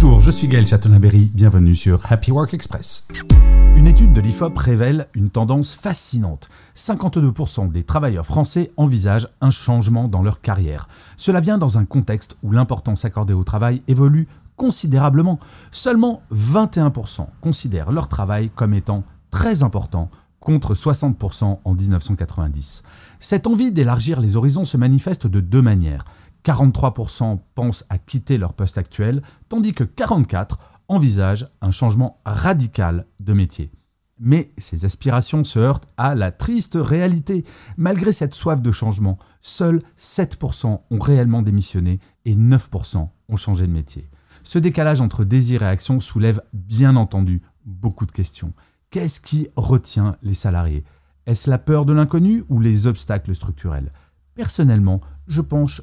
Bonjour, je suis Gaël Chatonaberry, bienvenue sur Happy Work Express. Une étude de l'IFOP révèle une tendance fascinante. 52% des travailleurs français envisagent un changement dans leur carrière. Cela vient dans un contexte où l'importance accordée au travail évolue considérablement. Seulement 21% considèrent leur travail comme étant très important contre 60% en 1990. Cette envie d'élargir les horizons se manifeste de deux manières. 43% pensent à quitter leur poste actuel, tandis que 44% envisagent un changement radical de métier. Mais ces aspirations se heurtent à la triste réalité. Malgré cette soif de changement, seuls 7% ont réellement démissionné et 9% ont changé de métier. Ce décalage entre désir et action soulève bien entendu beaucoup de questions. Qu'est-ce qui retient les salariés? Est-ce la peur de l'inconnu ou les obstacles structurels? Personnellement, je penche